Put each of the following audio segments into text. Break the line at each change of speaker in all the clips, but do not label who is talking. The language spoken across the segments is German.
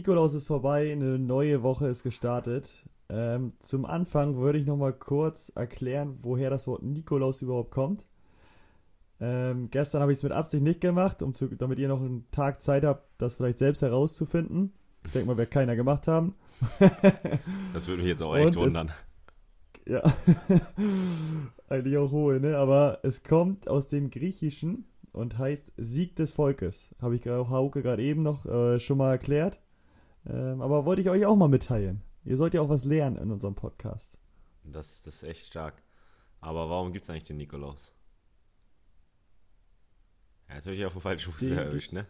Nikolaus ist vorbei, eine neue Woche ist gestartet. Ähm, zum Anfang würde ich nochmal kurz erklären, woher das Wort Nikolaus überhaupt kommt. Ähm, gestern habe ich es mit Absicht nicht gemacht, um zu, damit ihr noch einen Tag Zeit habt, das vielleicht selbst herauszufinden. Ich denke mal, wird keiner gemacht haben.
das würde mich jetzt auch echt
Und
wundern.
Es, ja, eigentlich auch hohe, ne? Aber es kommt aus dem Griechischen und heißt Sieg des Volkes. Habe ich gerade Hauke gerade eben noch äh, schon mal erklärt. Ähm, aber wollte ich euch auch mal mitteilen. Ihr sollt ja auch was lernen in unserem Podcast.
Das, das ist echt stark. Aber warum gibt es eigentlich den Nikolaus? Ja, jetzt habe ich auf den falschen Fuß erwischt, ne?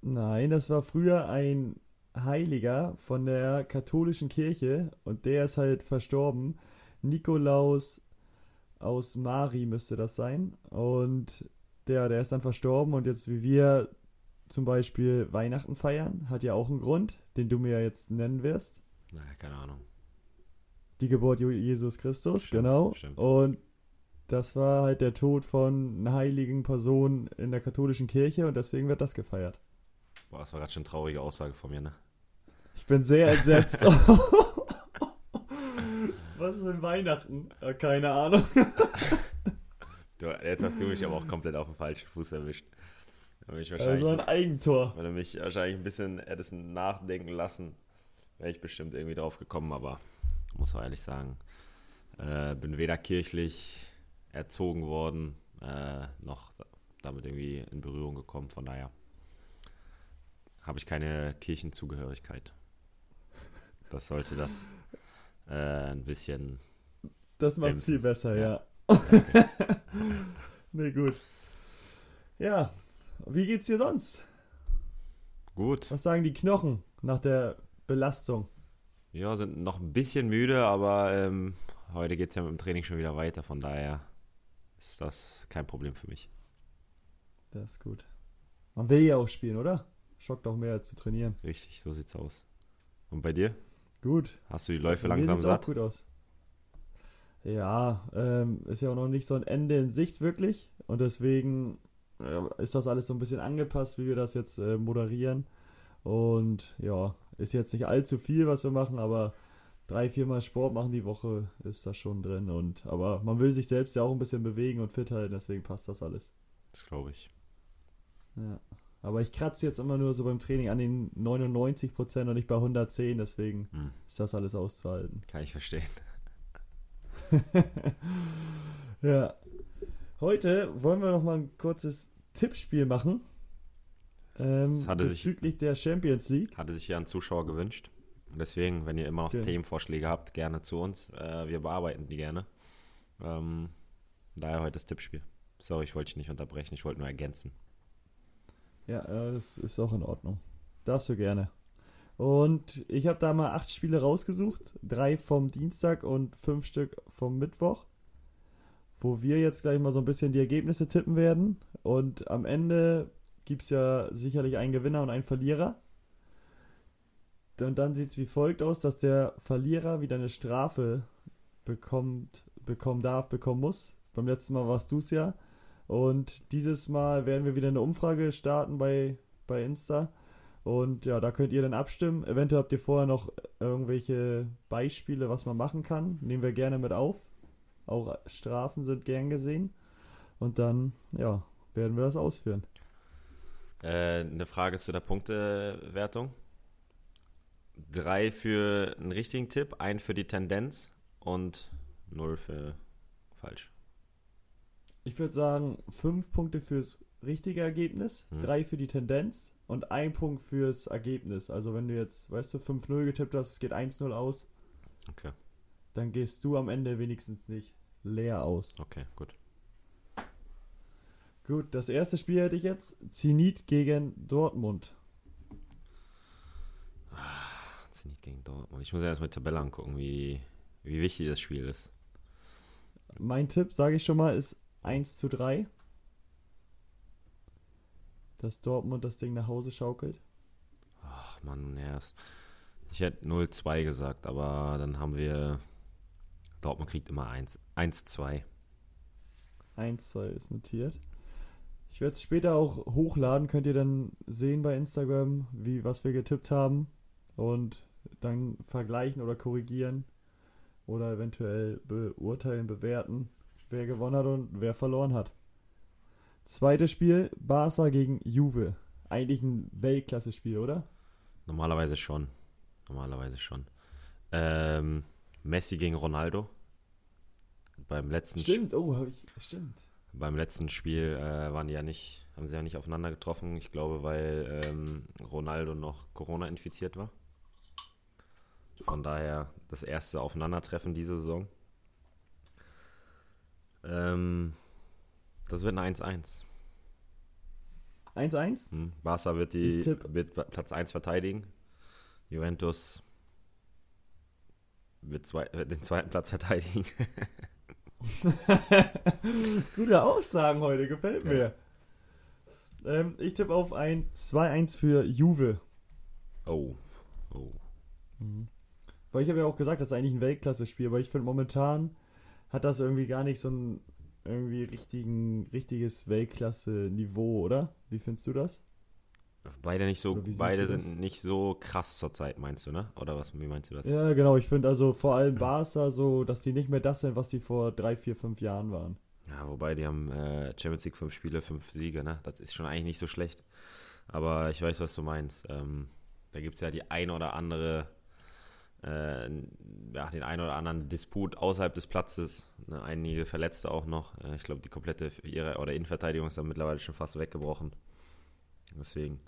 Nein, das war früher ein Heiliger von der katholischen Kirche und der ist halt verstorben. Nikolaus aus Mari müsste das sein. Und der, der ist dann verstorben und jetzt wie wir zum Beispiel Weihnachten feiern, hat ja auch einen Grund, den du mir ja jetzt nennen wirst.
Naja, keine Ahnung.
Die Geburt Je- Jesus Christus,
Stimmt,
genau.
stimmt.
Und das war halt der Tod von einer heiligen Person in der katholischen Kirche und deswegen wird das gefeiert.
Boah, das war gerade schon eine traurige Aussage von mir, ne?
Ich bin sehr entsetzt. Was ist denn Weihnachten? Äh, keine Ahnung.
Du, jetzt hast du mich aber auch komplett auf den falschen Fuß erwischt. Da bin ich
Also
wahrscheinlich,
ein Eigentor.
wenn du mich wahrscheinlich ein bisschen hättest nachdenken lassen, wäre ich bestimmt irgendwie drauf gekommen, aber muss man ehrlich sagen, äh, bin weder kirchlich erzogen worden, äh, noch damit irgendwie in Berührung gekommen. Von daher habe ich keine Kirchenzugehörigkeit. Das sollte das äh, ein bisschen.
Das macht's
Dämpfen.
viel besser, ja.
Ja.
nee, gut. Ja, wie geht's dir sonst?
Gut.
Was sagen die Knochen nach der Belastung?
Ja, sind noch ein bisschen müde, aber ähm, heute geht es ja mit dem Training schon wieder weiter. Von daher ist das kein Problem für mich.
Das ist gut. Man will ja auch spielen, oder? Schockt auch mehr als zu trainieren.
Richtig, so sieht's aus. Und bei dir?
Gut.
Hast du die Läufe langsam
sieht's
satt?
auch gut aus. Ja, ähm, ist ja auch noch nicht so ein Ende in Sicht wirklich. Und deswegen ist das alles so ein bisschen angepasst, wie wir das jetzt äh, moderieren. Und ja, ist jetzt nicht allzu viel, was wir machen, aber drei, viermal Sport machen die Woche ist da schon drin. Und aber man will sich selbst ja auch ein bisschen bewegen und fit halten, deswegen passt das alles.
Das glaube ich.
Ja. Aber ich kratze jetzt immer nur so beim Training an den 99% und nicht bei 110, deswegen
Hm,
ist das alles auszuhalten.
kann ich verstehen.
ja. Heute wollen wir noch mal ein kurzes Tippspiel machen. Ähm,
hatte sich-
bezüglich der Champions League.
Hatte sich ja ein Zuschauer gewünscht. Deswegen, wenn ihr immer noch
Okay.
Themenvorschläge habt, gerne zu uns. Äh, wir bearbeiten die gerne. Ähm, daher heute das Tippspiel. Sorry, ich wollte dich nicht unterbrechen, ich wollte nur ergänzen.
Ja, äh, das ist auch in Ordnung. Darfst du gerne. Und ich habe da mal acht Spiele rausgesucht. Drei vom Dienstag und fünf Stück vom Mittwoch. Wo wir jetzt gleich mal so ein bisschen die Ergebnisse tippen werden. Und am Ende gibt es ja sicherlich einen Gewinner und einen Verlierer. Und dann sieht es wie folgt aus, dass der Verlierer wieder eine Strafe bekommt, bekommen darf, bekommen muss. Beim letzten Mal warst du es ja. Und dieses Mal werden wir wieder eine Umfrage starten bei, bei Insta. Und ja, da könnt ihr dann abstimmen. Eventuell habt ihr vorher noch irgendwelche Beispiele, was man machen kann. Nehmen wir gerne mit auf. Auch Strafen sind gern gesehen. Und dann, ja, werden wir das ausführen.
Äh, eine Frage zu der Punktewertung. Drei für einen richtigen Tipp, ein für die Tendenz und null für falsch.
Ich würde sagen, fünf Punkte fürs richtige Ergebnis,
Hm.
drei für die Tendenz und ein Punkt fürs Ergebnis. Also wenn du jetzt, weißt du, 5-0 getippt hast, es geht 1-0 aus,
Okay,
dann gehst du am Ende wenigstens nicht leer aus.
okay, gut.
Gut, das erste Spiel hätte ich jetzt. Zenit gegen Dortmund.
Zenit gegen Dortmund. Ich muss ja erstmal die Tabelle angucken, wie, wie wichtig das Spiel ist.
Mein Tipp, sage ich schon mal, ist 1 zu 3. Dass Dortmund das Ding nach Hause schaukelt.
Ach Mann, erst. Ich hätte 0-2 gesagt, aber dann haben wir. Dortmund kriegt immer 1. 1-2.
1 2 ist notiert. Ich werde es später auch hochladen, könnt ihr dann sehen bei Instagram, wie was wir getippt haben und dann vergleichen oder korrigieren oder eventuell beurteilen, bewerten, wer gewonnen hat und wer verloren hat. Zweites Spiel, Barca gegen Juve. Eigentlich ein Weltklasse-Spiel, oder?
Normalerweise schon. Normalerweise schon. Ähm, Messi gegen Ronaldo. Beim letzten
Stimmt, oh, habe ich. Stimmt.
Beim letzten Spiel äh, waren die ja nicht, haben sie ja nicht aufeinander getroffen. Ich glaube, weil ähm, Ronaldo noch Corona infiziert war. Von daher das erste Aufeinandertreffen diese Saison. Ähm, das wird ein 1-1.
1-1?
Hm. Barca wird, die, wird Platz 1 verteidigen. Juventus wird, zwei, wird den zweiten Platz verteidigen.
Gute Aussagen heute, gefällt ja. mir. Ähm, ich tippe auf ein 2-1 für Juve.
Oh. Oh.
Mhm. Weil ich habe ja auch gesagt, das ist eigentlich ein Weltklasse-Spiel, aber ich finde momentan hat das irgendwie gar nicht so ein irgendwie richtigen, richtiges Weltklasse-Niveau, oder? Wie findest du das?
Beide nicht so, beide sind nicht so krass zurzeit, meinst du, ne? Oder was, wie meinst du das?
Ja, genau, ich finde also vor allem Barca so, dass die nicht mehr das sind, was die vor drei, vier, fünf Jahren waren.
Ja, wobei die haben äh, Champions League fünf Spiele, fünf Siege, ne? Das ist schon eigentlich nicht so schlecht. Aber ich weiß, was du meinst. Ähm, da gibt es ja die ein oder andere äh, ja, den einen oder anderen Disput außerhalb des Platzes. Ne, einige Verletzte auch noch. Äh, ich glaube, die komplette ihre oder Innenverteidigung ist dann mittlerweile schon fast weggebrochen. Deswegen.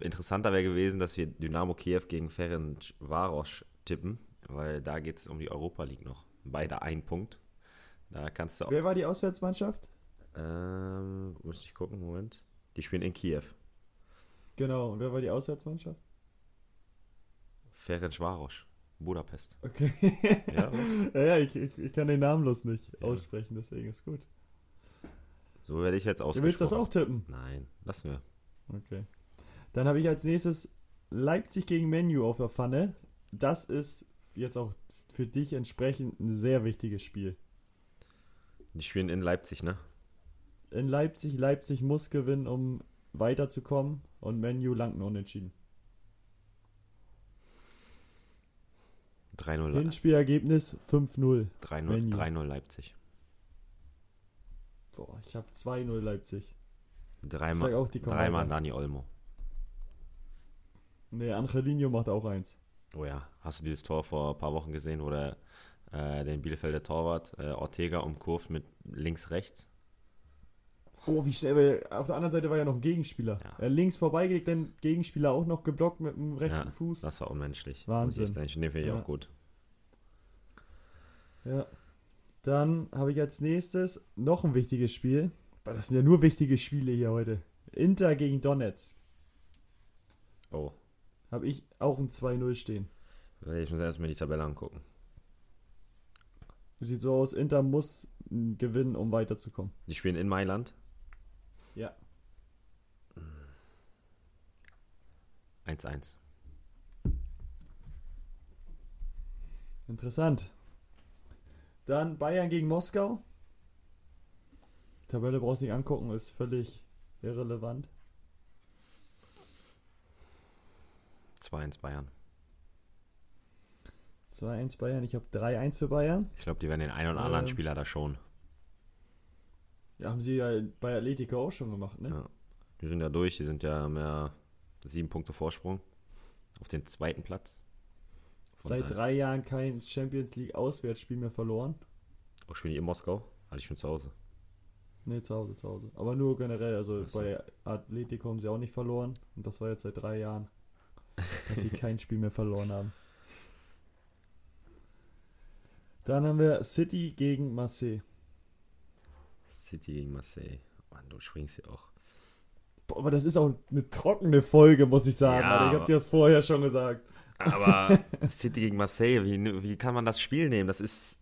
Interessanter wäre gewesen, dass wir Dynamo Kiew gegen Ferenc Varos tippen, weil da geht es um die Europa League noch. Beide ein Punkt. Da kannst du
auch. Wer war die Auswärtsmannschaft?
Ähm, muss ich gucken, Moment. Die spielen in Kiew.
Genau, und wer war die Auswärtsmannschaft?
Ferenc Varos. Budapest.
Okay. ja, ja, ich, ich, ich, kann den Namen bloß nicht ja. aussprechen, deswegen ist gut.
So werde ich jetzt ausgesprochen.
Du willst das auch tippen?
Nein, lassen wir.
Okay. Dann habe ich als nächstes Leipzig gegen Menu auf der Pfanne. Das ist jetzt auch für dich entsprechend ein sehr wichtiges Spiel.
Die spielen in Leipzig, ne?
In Leipzig. Leipzig muss gewinnen, um weiterzukommen. Und Menu langt nur unentschieden.
3-0.
Hinspielergebnis 5-0.
3-0 Leipzig.
Boah, ich habe 2-0 Leipzig.
Dreimal, auch dreimal Dani Olmo.
Nee, Angelino macht auch eins.
Oh ja, hast du dieses Tor vor ein paar Wochen gesehen, wo der äh, den Bielefelder Torwart äh, Ortega umkurvt mit links-rechts?
Oh, wie schnell, auf der anderen Seite war ja noch ein Gegenspieler. Ja. Er links vorbeigelegt, den Gegenspieler auch noch geblockt mit dem rechten ja, Fuß.
Das war unmenschlich.
Wahnsinn.
Den finde ich ja. auch gut.
Ja. Dann habe ich als nächstes noch ein wichtiges Spiel. Das sind ja nur wichtige Spiele hier heute. Inter gegen Donetsk.
Oh.
Habe ich auch ein 2-0 stehen.
Ich muss erstmal die Tabelle angucken.
Sieht so aus, Inter muss gewinnen, um weiterzukommen.
Die spielen in Mailand.
Ja.
1-1.
Interessant. Dann Bayern gegen Moskau. Tabelle brauchst du nicht angucken, ist völlig irrelevant.
2-1 Bayern.
2-1 Bayern, ich habe 3-1 für Bayern.
Ich glaube, die werden den einen oder anderen ähm, Spieler da schon.
Ja, haben sie ja bei Atletico auch schon gemacht, ne? Ja.
Die sind ja durch, die sind ja mehr sieben Punkte Vorsprung auf den zweiten Platz.
Von Seit daher. drei Jahren kein Champions League Auswärtsspiel mehr verloren.
Auch spielen die in Moskau? Hatte ich schon zu Hause.
Ne, zu Hause, zu Hause. Aber nur generell, also so. bei Atletico haben sie auch nicht verloren. Und das war jetzt seit drei Jahren, dass sie kein Spiel mehr verloren haben. Dann haben wir City gegen Marseille.
City gegen Marseille. Mann, du springst hier auch.
Boah, aber das ist auch eine trockene Folge, muss ich sagen. Ja, ich habe dir das vorher schon gesagt.
Aber City gegen Marseille, wie, wie kann man das Spiel nehmen? Das ist.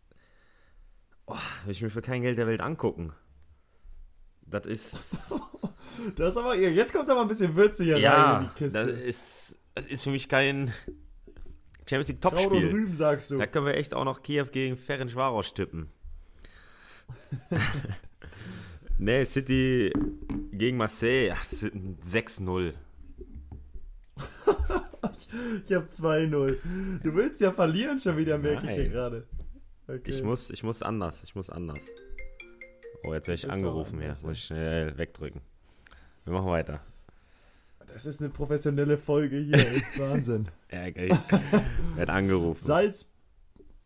Oh, will ich mir für kein Geld der Welt angucken. Das ist.
das ist aber. Jetzt kommt aber ein bisschen würziger
ja, rein in die Kiste. Das ist, das ist für mich kein Champions League Topspiel.
Rüben, sagst du.
Da können wir echt auch noch Kiew gegen Ferencvaros tippen. Nee, City gegen Marseille. Ach, das wird ein 6-0.
Ich hab 2-0. Du willst ja verlieren schon wieder, merke ich hier gerade. Okay.
Ich muss, ich muss anders. Ich muss anders. Oh, jetzt werde ich angerufen
anders,
Muss ich schnell wegdrücken. Wir machen weiter.
Das ist eine professionelle Folge hier. Wahnsinn.
Ja, geil. Werd angerufen.
Salz,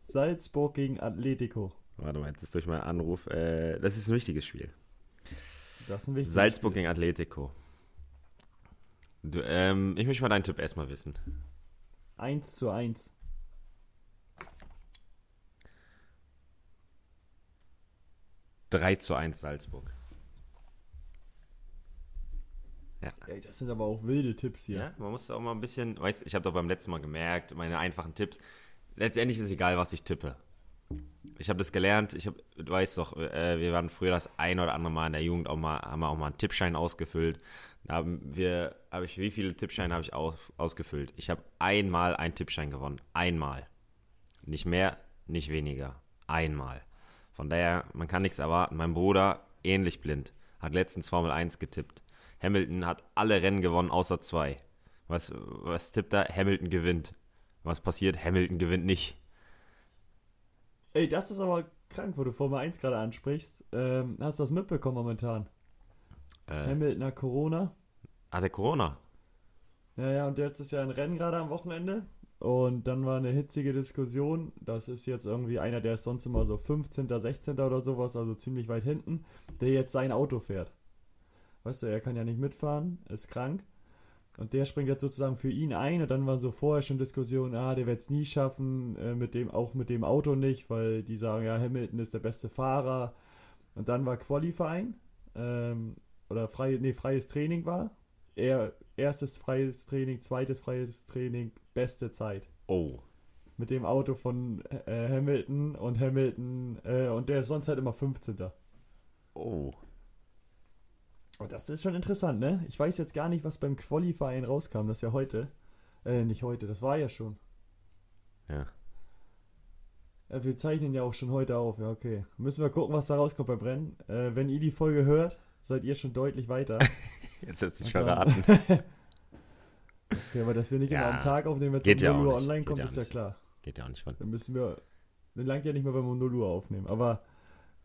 Salzburg gegen Atletico.
Warte mal, jetzt ist durch meinen Anruf. Äh, das ist ein wichtiges Spiel.
Das ist ein wichtiges
Salzburg
Spiel.
gegen Atletico. Du, ähm, ich möchte mal deinen Tipp erstmal wissen.
1 zu 1.
Drei zu 1 Salzburg. Ja.
Ey, das sind aber auch wilde Tipps hier.
Ja, man muss auch mal ein bisschen, weißt ich habe doch beim letzten Mal gemerkt, meine einfachen Tipps. Letztendlich ist egal, was ich tippe. Ich habe das gelernt, ich habe, du weißt doch, äh, wir waren früher das ein oder andere Mal in der Jugend auch mal, haben wir auch mal einen Tippschein ausgefüllt. Da haben wir, habe ich, wie viele Tippscheine habe ich aus, ausgefüllt? Ich habe einmal einen Tippschein gewonnen. Einmal. Nicht mehr, nicht weniger. Einmal. Von daher, man kann nichts erwarten. Mein Bruder, ähnlich blind, hat letztens Formel 1 getippt. Hamilton hat alle Rennen gewonnen, außer zwei. Was, was tippt er? Hamilton gewinnt. Was passiert? Hamilton gewinnt nicht.
Ey, das ist aber krank, wo du Formel 1 gerade ansprichst. Ähm, hast du das mitbekommen momentan?
Äh,
Hamilton hat Corona.
hat er Corona?
Ja, ja, und jetzt ist ja ein Rennen gerade am Wochenende. Und dann war eine hitzige Diskussion. Das ist jetzt irgendwie einer, der ist sonst immer so 15., 16. oder sowas, also ziemlich weit hinten, der jetzt sein Auto fährt. Weißt du, er kann ja nicht mitfahren, ist krank. Und der springt jetzt sozusagen für ihn ein. Und dann waren so vorher schon Diskussionen, ah, der wird es nie schaffen, äh, mit dem, auch mit dem Auto nicht, weil die sagen, ja, Hamilton ist der beste Fahrer. Und dann war Qualifying, ähm, oder frei, nee, freies Training war. Er, erstes freies Training, zweites freies Training, beste Zeit.
Oh.
Mit dem Auto von äh, Hamilton und Hamilton, äh, und der ist sonst halt immer 15.
Oh.
Und das ist schon interessant, ne? Ich weiß jetzt gar nicht, was beim Qualifying rauskam. Das ist ja heute. Äh, nicht heute, das war ja schon.
Ja.
Äh, wir zeichnen ja auch schon heute auf, ja, okay. Müssen wir gucken, was da rauskommt beim Rennen. Äh, wenn ihr die Folge hört, seid ihr schon deutlich weiter.
Jetzt hat sich
Aber-
verraten.
Okay, aber dass wir nicht immer
Ja,
am Tag aufnehmen, wenn es um
ja
0
auch
Uhr online kommt, ist ja klar.
Geht ja auch nicht von.
Dann müssen wir. Dann langt ja nicht mehr, wenn wir um 0 Uhr aufnehmen. Aber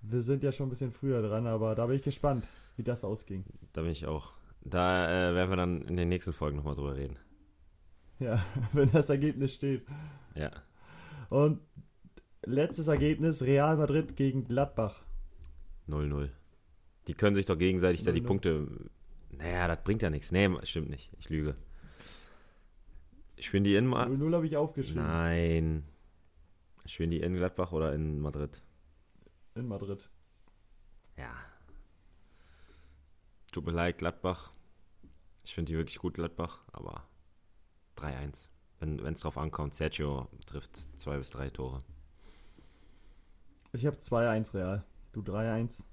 wir sind ja schon ein bisschen früher dran, aber da bin ich gespannt, wie das ausging.
Da bin ich auch. Da äh, werden wir dann in den nächsten Folgen nochmal drüber reden.
Ja, wenn das Ergebnis steht.
Ja.
Und letztes Ergebnis: Real Madrid gegen Gladbach.
0-0. Die können sich doch gegenseitig da die
0-0.
Punkte. Naja, das bringt ja nichts. Nee, stimmt nicht. Ich lüge. Spielen die in Ma
0-0 habe ich aufgeschrieben.
Nein. Spielen die in Gladbach oder in Madrid?
In Madrid.
Ja. Tut mir leid, Gladbach. Ich finde die wirklich gut, Gladbach, aber 3-1. Wenn es drauf ankommt, Sergio trifft zwei bis drei Tore.
Ich habe 2-1 Real. Du 3-1.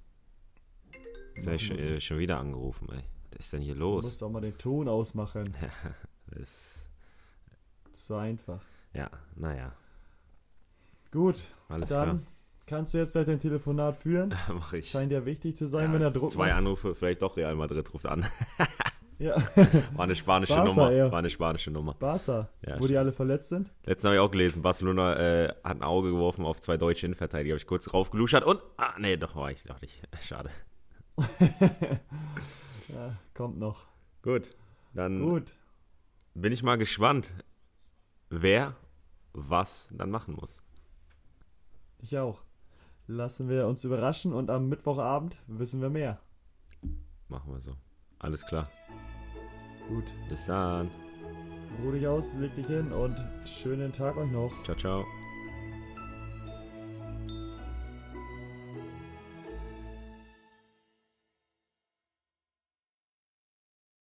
Jetzt habe ich schon, äh, schon wieder angerufen, ey. Was ist denn hier
Du
los?
musst auch mal den Ton ausmachen. Ist so einfach.
ja, naja,
Gut,
alles
dann kannst du jetzt gleich dein Telefonat führen.
klar. Mach ich.
Scheint ja wichtig zu sein,
Ja,
wenn er Druck
zwei
macht.
Anrufe, vielleicht doch Real Madrid ruft an.
Ja,
War eine spanische
Barca
Nummer.
eher.
War eine spanische Nummer.
Barca,
Ja,
wo die alle verletzt sind.
Letztens habe ich auch gelesen, Barcelona äh, hat ein Auge geworfen auf zwei deutsche Innenverteidiger. Habe ich kurz raufgeluschert und. Ah, nee, doch war ich doch nicht. Schade.
Ja, kommt noch.
Gut. Dann
Gut.
bin ich mal gespannt, wer was dann machen muss.
Ich auch. Lassen wir uns überraschen und am Mittwochabend wissen wir mehr.
Machen wir so. Alles klar.
Gut.
Bis dann.
Ruh dich aus, leg dich hin und schönen Tag euch noch.
Ciao, ciao.